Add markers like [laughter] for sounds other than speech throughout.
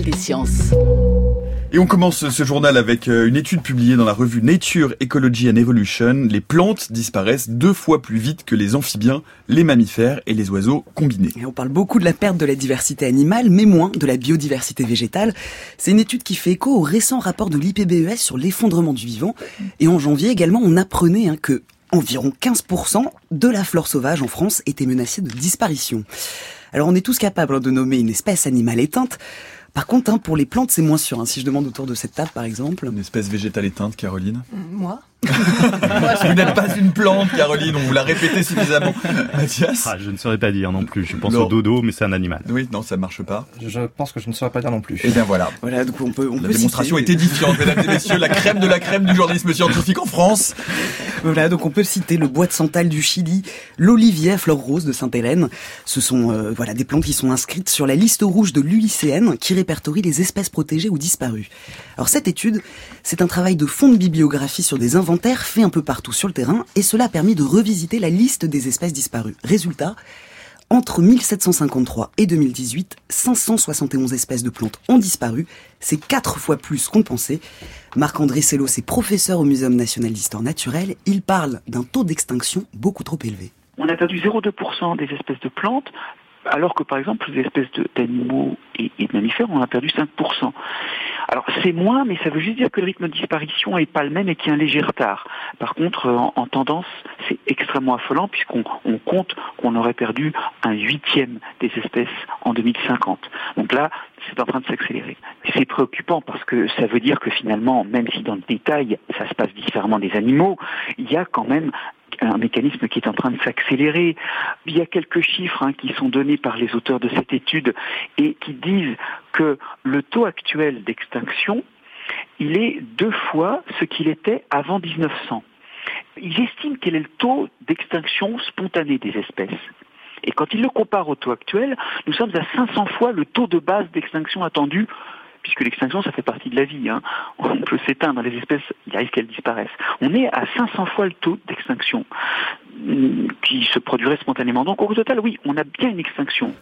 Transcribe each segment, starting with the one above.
journal des sciences. Et on commence ce journal avec euh, une étude publiée dans la revue Nature, Ecology and Evolution. Les plantes disparaissent deux fois plus vite que les amphibiens, les mammifères et les oiseaux combinés. Et on parle beaucoup de la perte de la diversité animale, mais moins de la biodiversité végétale. C'est une étude qui fait écho au récent rapport de l'IPBES sur l'effondrement du vivant. Et en janvier également, on apprenait hein, que environ 15% de la flore sauvage en France était menacée de disparition. Alors on est tous capables hein, de nommer une espèce animale éteinte. Par contre, hein, pour les plantes, c'est moins sûr. Hein. Si je demande autour de cette table, par exemple. Une espèce végétale éteinte, Caroline? Moi? Vous n'êtes pas une plante, Caroline, on vous l'a répété suffisamment. [laughs] Mathias ah, Je ne saurais pas dire non plus. Je pense au dodo, mais c'est un animal. Oui, non, ça marche pas. Je pense que je ne saurais pas dire non plus. Et eh bien voilà. Voilà, donc on peut. On la démonstration est édifiante, mesdames et messieurs, la crème de la crème du journalisme scientifique en France. Voilà, donc on peut citer le bois de santal du Chili, l'olivier à fleur rose de Sainte-Hélène. Ce sont euh, voilà des plantes qui sont inscrites sur la liste rouge de l'UICN qui répertorie les espèces protégées ou disparues. Alors cette étude, c'est un travail de fond de bibliographie sur des faits un peu partout sur le terrain et cela a permis de revisiter la liste des espèces disparues. Résultat, entre 1753 et 2018, 571 espèces de plantes ont disparu. C'est quatre fois plus qu'on pensait. Marc-André Sello est professeur au Muséum national d'histoire naturelle. Il parle d'un taux d'extinction beaucoup trop élevé. On a perdu 0,2% des espèces de plantes, alors que par exemple les espèces d'animaux et, et, de mammifères, on a perdu 5%. Alors c'est moins, mais ça veut juste dire que le rythme de disparition n'est pas le même et qu'il y a un léger retard. Par contre, en, tendance, c'est extrêmement affolant puisqu'on compte qu'on aurait perdu un huitième des espèces en 2050. Donc là, c'est en train de s'accélérer. C'est préoccupant parce que ça veut dire que finalement, même si dans le détail, ça se passe différemment des animaux, il y a quand même un mécanisme qui est en train de s'accélérer. Il y a quelques chiffres hein, qui sont donnés par les auteurs de cette étude et qui disent que le taux actuel d'extinction, il est deux fois ce qu'il était avant 1900. Ils estiment quel est le taux d'extinction spontanée des espèces. Et quand ils le comparent au taux actuel, nous sommes à 500 fois le taux de base d'extinction attendu puisque l'extinction, ça fait partie de la vie. Hein. On peut s'éteindre, les espèces, il arrive qu'elles disparaissent. On est à 500 fois le taux d'extinction mm, qui se produirait spontanément. Donc au total, oui, on a bien une extinction.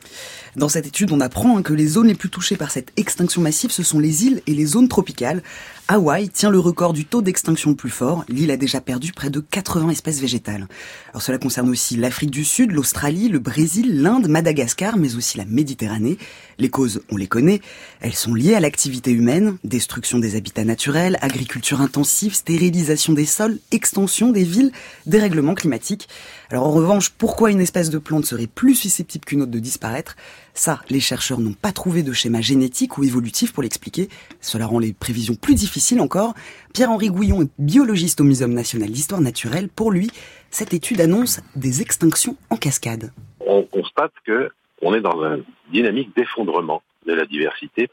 Dans cette étude, on apprend hein, que les zones les plus touchées par cette extinction massive, ce sont les îles et les zones tropicales. Hawaï tient le record du taux d'extinction le plus fort. L'île a déjà perdu près de 80 espèces végétales. Alors cela concerne aussi l'Afrique du Sud, l'Australie, le Brésil, l'Inde, Madagascar, mais aussi la Méditerranée. Les causes, on les connaît. Elles sont liées à l'activité humaine, destruction des habitats naturels, agriculture intensive, stérilisation des sols, extension des villes, dérèglement climatique. Alors en revanche, pourquoi une espèce de plante serait plus susceptible qu'une autre de disparaître? Ça, les chercheurs n'ont pas trouvé de schéma génétique ou évolutif pour l'expliquer. Cela rend les prévisions plus difficiles encore. Pierre-Henri Gouillon est biologiste au Muséum national d'histoire naturelle. Pour lui, cette étude annonce des extinctions en cascade. On constate que on est dans une dynamique d'effondrement de la diversité.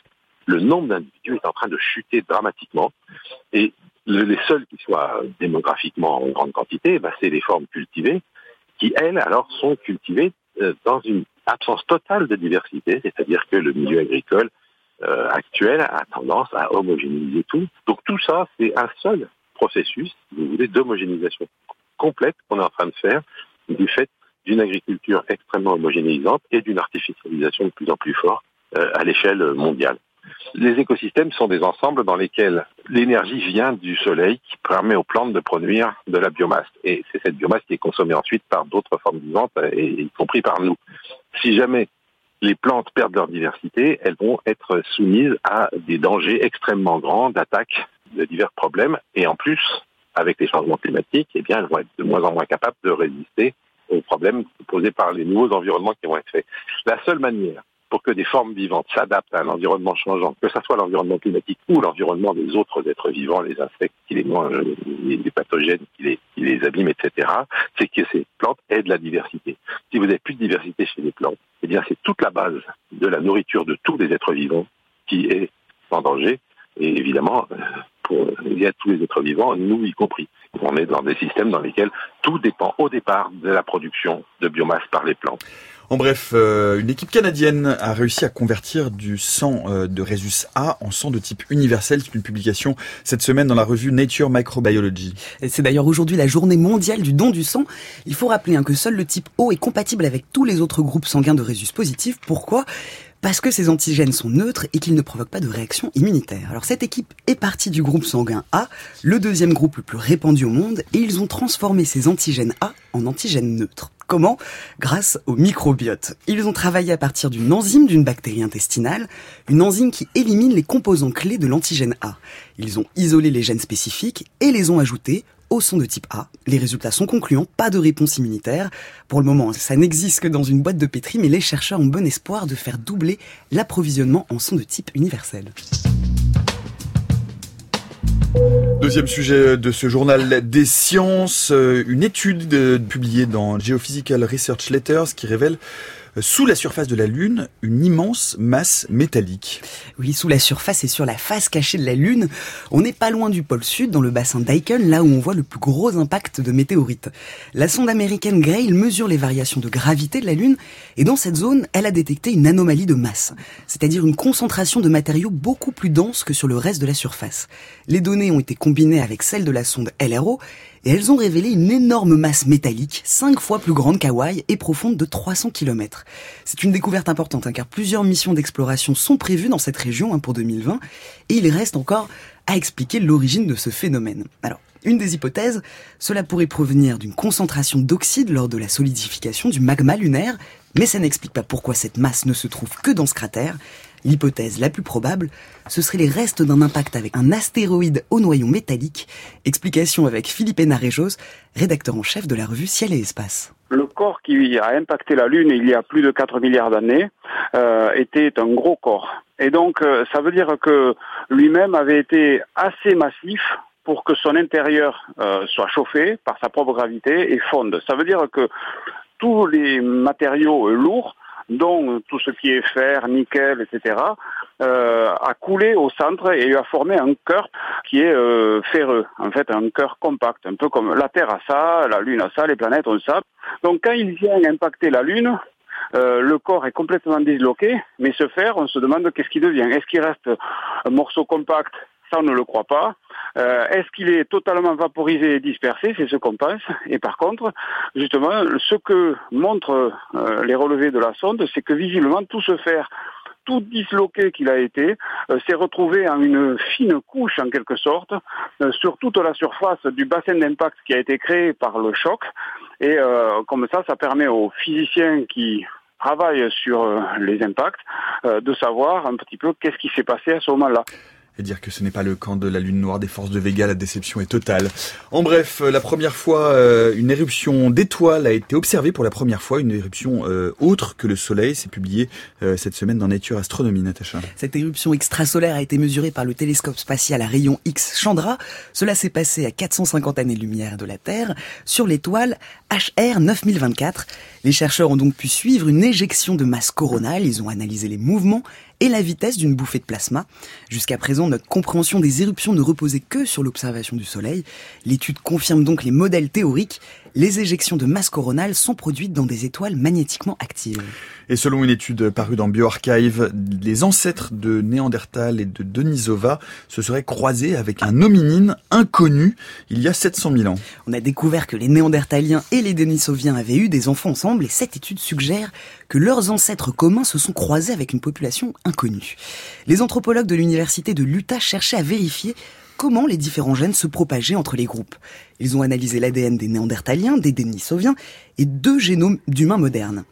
Le nombre d'individus est en train de chuter dramatiquement et les seuls qui soient démographiquement en grande quantité, bah, c'est les formes cultivées qui, elles, alors, sont cultivées euh, dans une absence totale de diversité, c'est-à-dire que le milieu agricole euh, actuel a tendance à homogénéiser tout. Donc tout ça, c'est un seul processus, si vous voulez, d'homogénéisation complète qu'on est en train de faire du fait d'une agriculture extrêmement homogénéisante et d'une artificialisation de plus en plus forte euh, à l'échelle mondiale. Les écosystèmes sont des ensembles dans lesquels l'énergie vient du soleil qui permet aux plantes de produire de la biomasse. Et c'est cette biomasse qui est consommée ensuite par d'autres formes vivantes, y compris par nous. Si jamais les plantes perdent leur diversité, elles vont être soumises à des dangers extrêmement grands d'attaques de divers problèmes. Et en plus, avec les changements climatiques, eh bien, elles vont être de moins en moins capables de résister aux problèmes posés par les nouveaux environnements qui vont être faits. La seule manière pour que des formes vivantes s'adaptent à un environnement changeant, que ce soit l'environnement climatique ou l'environnement des autres êtres vivants, les insectes qui les mangent, les pathogènes qui les, qui les abîment, etc., c'est que ces plantes aient de la diversité. Si vous n'avez plus de diversité chez les plantes, eh bien c'est toute la base de la nourriture de tous les êtres vivants qui est en danger. Et évidemment, pour il y a tous les êtres vivants, nous y compris. On est dans des systèmes dans lesquels tout dépend au départ de la production de biomasse par les plantes. En bref, euh, une équipe canadienne a réussi à convertir du sang euh, de Rhesus A en sang de type universel. C'est une publication cette semaine dans la revue Nature Microbiology. C'est d'ailleurs aujourd'hui la journée mondiale du don du sang. Il faut rappeler hein, que seul le type O est compatible avec tous les autres groupes sanguins de Rhesus positif. Pourquoi? Parce que ces antigènes sont neutres et qu'ils ne provoquent pas de réaction immunitaire. Alors cette équipe est partie du groupe sanguin A, le deuxième groupe le plus répandu au monde, et ils ont transformé ces antigènes A en antigènes neutres. Comment? Grâce au microbiote. Ils ont travaillé à partir d'une enzyme d'une bactérie intestinale, une enzyme qui élimine les composants clés de l'antigène A. Ils ont isolé les gènes spécifiques et les ont ajoutés au son de type A. Les résultats sont concluants, pas de réponse immunitaire. Pour le moment, ça n'existe que dans une boîte de pétri, mais les chercheurs ont bon espoir de faire doubler l'approvisionnement en son de type universel. Deuxième sujet de ce journal des sciences, euh, une étude euh, publiée dans Geophysical Research Letters qui révèle sous la surface de la Lune, une immense masse métallique. Oui, sous la surface et sur la face cachée de la Lune, on n'est pas loin du pôle sud, dans le bassin d'Aiken, là où on voit le plus gros impact de météorites. La sonde américaine Grail mesure les variations de gravité de la Lune, et dans cette zone, elle a détecté une anomalie de masse, c'est-à-dire une concentration de matériaux beaucoup plus dense que sur le reste de la surface. Les données ont été combinées avec celles de la sonde LRO, et elles ont révélé une énorme masse métallique, 5 fois plus grande qu'Hawaï et profonde de 300 km. C'est une découverte importante, hein, car plusieurs missions d'exploration sont prévues dans cette région hein, pour 2020, et il reste encore à expliquer l'origine de ce phénomène. Alors, une des hypothèses, cela pourrait provenir d'une concentration d'oxyde lors de la solidification du magma lunaire, mais ça n'explique pas pourquoi cette masse ne se trouve que dans ce cratère. L'hypothèse la plus probable, ce serait les restes d'un impact avec un astéroïde au noyau métallique. Explication avec Philippe Hénarejos, rédacteur en chef de la revue Ciel et Espace. Le corps qui a impacté la Lune il y a plus de 4 milliards d'années euh, était un gros corps. Et donc euh, ça veut dire que lui-même avait été assez massif pour que son intérieur euh, soit chauffé par sa propre gravité et fonde. Ça veut dire que tous les matériaux lourds tout ce qui est fer, nickel, etc., euh, a coulé au centre et a formé un cœur qui est euh, ferreux, en fait un cœur compact, un peu comme la Terre a ça, la Lune a ça, les planètes ont ça. Donc quand il vient impacter la Lune, euh, le corps est complètement disloqué, mais ce fer, on se demande qu'est-ce qu'il devient. Est-ce qu'il reste un morceau compact? Ça, on ne le croit pas. Euh, est-ce qu'il est totalement vaporisé et dispersé? C'est ce qu'on pense. Et par contre, justement, ce que montrent euh, les relevés de la sonde, c'est que visiblement, tout ce fer tout disloqué qu'il a été, euh, s'est retrouvé en une fine couche en quelque sorte sur toute la surface du bassin d'impact qui a été créé par le choc. Et comme ça, ça permet aux physiciens qui travaillent sur les impacts de savoir un petit peu qu'est-ce qui s'est passé à ce moment-là et dire que ce n'est pas le camp de la lune noire des forces de Vega, la déception est totale. En bref, euh, la première fois, euh, une éruption d'étoiles a été observée pour la première fois, une éruption euh, autre que le Soleil, c'est publié cette semaine dans Nature Astronomy, Natacha. Cette éruption extrasolaire a été mesurée par le télescope spatial à rayon X Chandra. Cela s'est passé à 450 années-lumière de la Terre, sur l'étoile HR 9024. Les chercheurs ont donc pu suivre une éjection de masse coronale, ils ont analysé les mouvements et la vitesse d'une bouffée de plasma. Jusqu'à présent, notre compréhension des éruptions ne reposait que sur l'observation du Soleil. L'étude confirme donc les modèles théoriques. Les éjections de masse coronale sont produites dans des étoiles magnétiquement actives. Et selon une étude parue dans BioArchive, les ancêtres de Néandertal et de Denisova se seraient croisés avec un hominine inconnu il y a 700 000 ans. On a découvert que les Néandertaliens et les Denisoviens avaient eu des enfants ensemble et cette étude suggère que leurs ancêtres communs se sont croisés avec une population inconnue. Les anthropologues de l'université de l'Utah cherchaient à vérifier comment les différents gènes se propageaient entre les groupes. Ils ont analysé l'ADN des Néandertaliens, des Denisoviens et deux génomes d'humains modernes.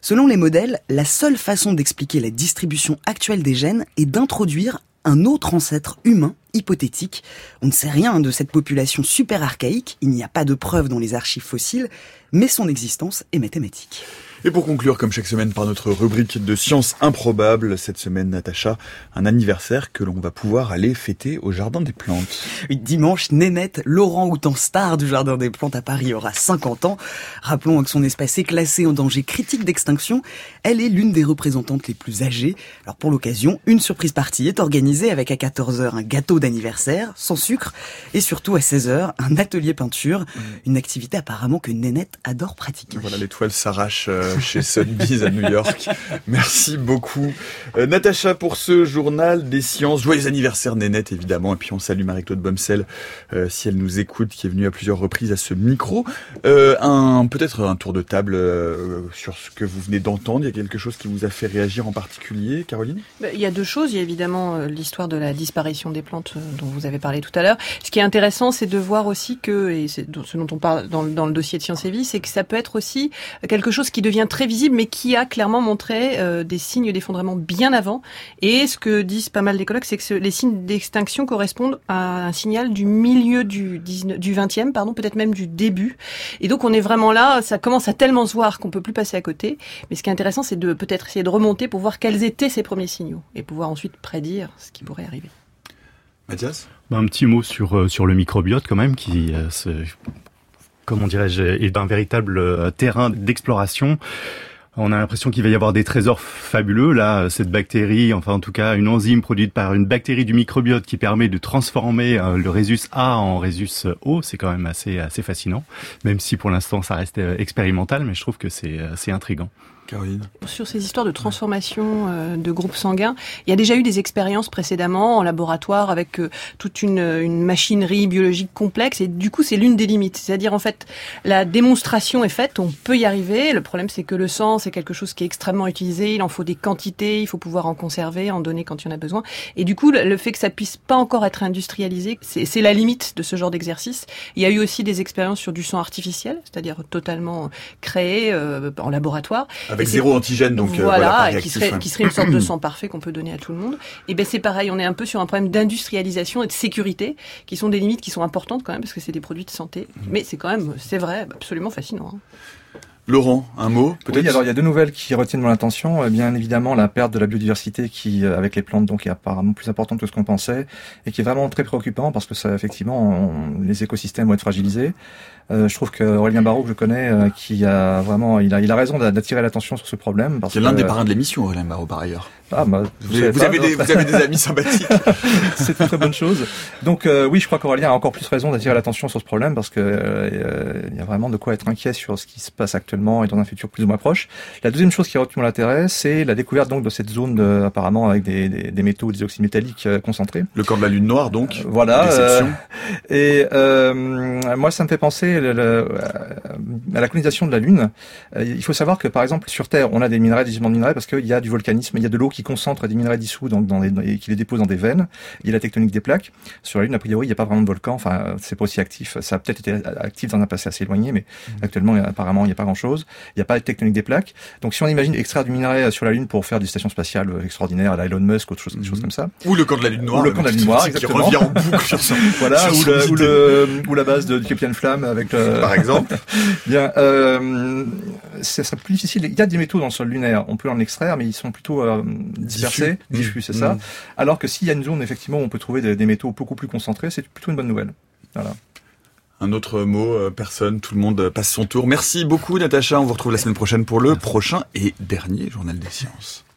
Selon les modèles, la seule façon d'expliquer la distribution actuelle des gènes est d'introduire un autre ancêtre humain hypothétique. On ne sait rien de cette population super archaïque, il n'y a pas de preuves dans les archives fossiles, mais son existence est mathématique. Et pour conclure, comme chaque semaine, par notre rubrique de sciences improbables, cette semaine, Natacha, un anniversaire que l'on va pouvoir aller fêter au Jardin des Plantes. Dimanche, Nénette, Laurent Houtan star du Jardin des Plantes à Paris, aura 50 ans. Rappelons que son espèce est classé en danger critique d'extinction. Elle est l'une des représentantes les plus âgées. Alors pour l'occasion, une surprise partie est organisée avec à 14h un gâteau d'anniversaire, sans sucre, et surtout à 16h, un atelier peinture, mmh. une activité apparemment que Nénette adore pratiquer. Voilà, l'étoile s'arrache euh, chez Sotheby's à New York. [laughs] Merci beaucoup. Euh, Natacha pour ce journal des sciences. Joyeux anniversaire Nénette évidemment. Et puis on salue Marie-Claude Bomsel euh, si elle nous écoute, qui est venue à plusieurs reprises à ce micro. Euh, un Peut-être un tour de table sur ce que vous venez d'entendre. Il y a quelque chose qui vous a fait réagir en particulier, Caroline? Bah, Il y a deux choses. Il y a évidemment l'histoire de la disparition des plantes dont vous avez parlé tout à l'heure. Ce qui est intéressant, c'est de voir aussi que, et c'est ce dont on parle dans, dans le dossier de Sciences et Vie, c'est que ça peut être aussi quelque chose qui devient très visible, mais qui a clairement montré euh, des signes d'effondrement bien avant. Et ce que disent pas mal d'écologues, c'est que les signes d'extinction correspondent à un signal du milieu du, 19, du 20e, pardon, peut-être même du début. Et donc on est vraiment là, ça commence à tellement se voir qu'on peut plus passer à côté. Mais ce qui est intéressant, c'est de peut-être essayer de remonter pour voir quels étaient ces premiers signaux et pouvoir ensuite prédire ce qui pourrait arriver. Mathias? Bah, Un petit mot sur, euh, sur le microbiote quand même, qui euh, comment dirais-je, est un véritable euh, terrain d'exploration. On a l'impression qu'il va y avoir des trésors fabuleux. Là, cette bactérie, enfin en tout cas une enzyme produite par une bactérie du microbiote qui permet de transformer euh, le rhésus A en rhésus O, c'est quand même assez assez fascinant. Même si pour l'instant ça reste euh, expérimental, mais je trouve que c'est c'est intrigant. Sur ces histoires de transformation euh, de groupes sanguins, il y a déjà eu des expériences précédemment en laboratoire avec euh, toute une, une, machinerie biologique complexe et du coup c'est l'une des limites. C'est-à-dire en fait la démonstration est faite, on peut y arriver. Le problème c'est que le sang c'est quelque chose qui est extrêmement utilisé, il en faut des quantités, il faut pouvoir en conserver, en donner quand il y en a besoin. Et du coup le fait que ça puisse pas encore être industrialisé, c'est la limite de ce genre d'exercice. Il y a eu aussi des expériences sur du sang artificiel, c'est-à-dire totalement créé euh, en laboratoire. Avec zéro antigène, donc euh, voilà, qui serait qui serait une sorte de sang parfait qu'on peut donner à tout le monde. Et ben c'est pareil, on est un peu sur un problème d'industrialisation et de sécurité, qui sont des limites qui sont importantes quand même parce que c'est des produits de santé. Mhm. Mais c'est quand même, c'est vrai, absolument fascinant. Hein. Laurent, un mot peut-être Oui, alors il y a deux nouvelles qui retiennent mon attention. Euh, bien évidemment, la perte de la biodiversité qui, euh, avec les plantes, donc est apparemment plus importante que ce qu'on pensait et qui est vraiment très préoccupant parce que ça, effectivement, les écosystèmes vont être fragilisés. Euh, je trouve que Aurélien Barraud, que je connais, euh, qui a vraiment, il a, il a raison d'attirer l'attention sur ce problème. C'est l'un des parrains de l'émission, Aurélien Barraud, par ailleurs. Ah, bah, vous, avez, des, vous, avez, des, amis sympathiques. [laughs] C'est une très bonne chose. Donc euh, oui, je crois qu'Aurélien a encore plus raison d'attirer l'attention sur ce problème parce que euh, il y a vraiment de quoi être inquiet sur ce qui se passe actuellement et dans un futur plus ou moins proche. La deuxième chose qui a retenu mon intérêt, c'est la découverte donc de cette zone de, apparemment avec des, des, des métaux, des oxydes métalliques concentrés. Le corps de la lune noire, donc. voilà. et moi, ça me fait penser le, le, à la colonisation de la Lune, euh, il faut savoir que par exemple sur Terre, on a des minerais, des gisements de minerais parce qu'il y a du volcanisme, il y a de l'eau qui concentre des minerais dissous dans, dans et qui les dépose dans des veines. Il y a la tectonique des plaques. Sur la Lune, a priori, il n'y a pas vraiment de volcan. Enfin, c'est pas aussi actif. Ça a peut-être été actif dans un passé assez éloigné, mais mmh. actuellement, apparemment, il n'y a pas grand-chose. Il n'y a pas de tectonique des plaques. Donc, si on imagine extraire du minerai sur la Lune pour faire des stations spatiales extraordinaires à la Elon Musk, autre chose, des choses mmh. comme ça. Ou le camp de la Lune noire. Ou le camp de la Lune noire, exactement. Qui revient en boucle [laughs] voilà, ou, le, ou, le, ou, la base de, du Capitaine Flamme avec le... Par exemple. [laughs] Bien, euh, ça serait plus difficile. Il y a des métaux dans le sol lunaire, on peut en extraire, mais ils sont plutôt euh, dispersés, diffus, c'est ça. Mmh. Alors que s'il y a une zone effectivement où on peut trouver des, des métaux beaucoup plus concentrés, c'est plutôt une bonne nouvelle. Voilà. Un autre mot, euh, personne, tout le monde passe son tour. Merci beaucoup Natacha, on vous retrouve la semaine prochaine pour le prochain et dernier journal des sciences.